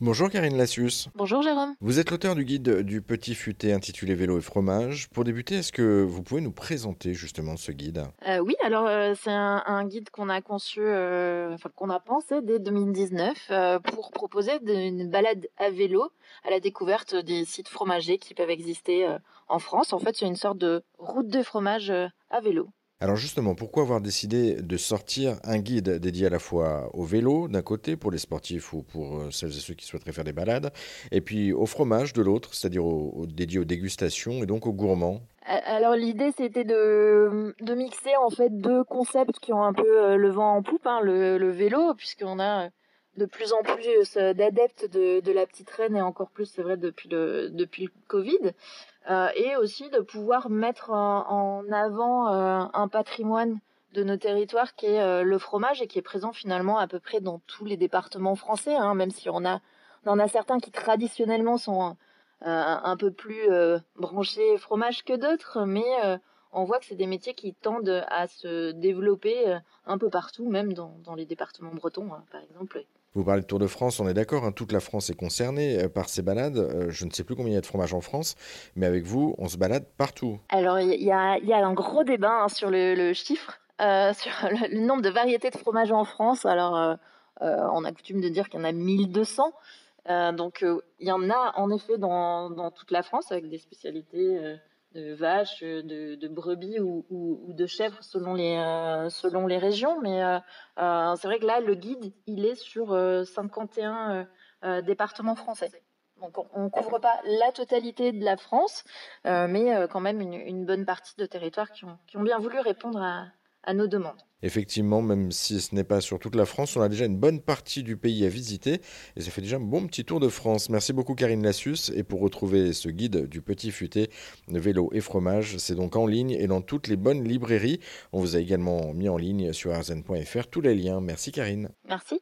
Bonjour Karine Lassius. Bonjour Jérôme. Vous êtes l'auteur du guide du petit futé intitulé Vélo et fromage. Pour débuter, est-ce que vous pouvez nous présenter justement ce guide? Euh, Oui, alors euh, c'est un, guide qu'on a conçu, euh, enfin qu'on a pensé dès 2019 pour proposer une balade à vélo à la découverte des sites fromagers qui peuvent exister en France. En fait, c'est une sorte de route de fromage à vélo. Alors justement, pourquoi avoir décidé de sortir un guide dédié à la fois au vélo d'un côté pour les sportifs ou pour euh, celles et ceux qui souhaiteraient faire des balades, et puis au fromage de l'autre, c'est-à-dire dédié aux dégustations et donc aux gourmands? Alors l'idée c'était de, mixer en fait deux concepts qui ont un peu euh, le vent en poupe, hein, le, le, vélo, puisqu'on a de plus en plus euh, d'adeptes de, la petite reine et encore plus c'est vrai depuis le depuis le Covid euh, et aussi de pouvoir mettre en, avant euh, un patrimoine de nos territoires qui est le fromage et qui est présent finalement à peu près dans tous les départements français hein, même si on a on en a certains qui traditionnellement sont un peu plus branchés fromage que d'autres mais on voit que c'est des métiers qui tendent à se développer un peu partout, même dans, les départements bretons, hein, par exemple. Vous parlez de Tour de France, on est d'accord, hein, toute la France est concernée euh, par ces balades. Euh, je ne sais plus combien il y a de fromages en France, mais avec vous, on se balade partout. Alors, il y a, un gros débat hein, sur le, chiffre, euh, sur le, nombre de variétés de fromages en France. Alors, on a coutume de dire qu'il y en a 1200. donc, il y en a en effet dans, dans, toute la France, avec des spécialités de vaches, de, brebis ou, de chèvres selon les, euh, selon les régions. Mais euh, euh, c'est vrai que là, le guide, il est sur 51 départements français. Donc on ne couvre pas la totalité de la France, mais quand même une, bonne partie de territoires qui ont bien voulu répondre à, à nos demandes. Effectivement, même si ce n'est pas sur toute la France, on a déjà une bonne partie du pays à visiter et ça fait déjà un bon petit tour de France. Merci beaucoup Karine Lassus et pour retrouver ce guide du petit futé vélo et fromage, c'est donc en ligne et dans toutes les bonnes librairies. On vous a également mis en ligne sur arzen.fr tous les liens. Merci Karine. Merci.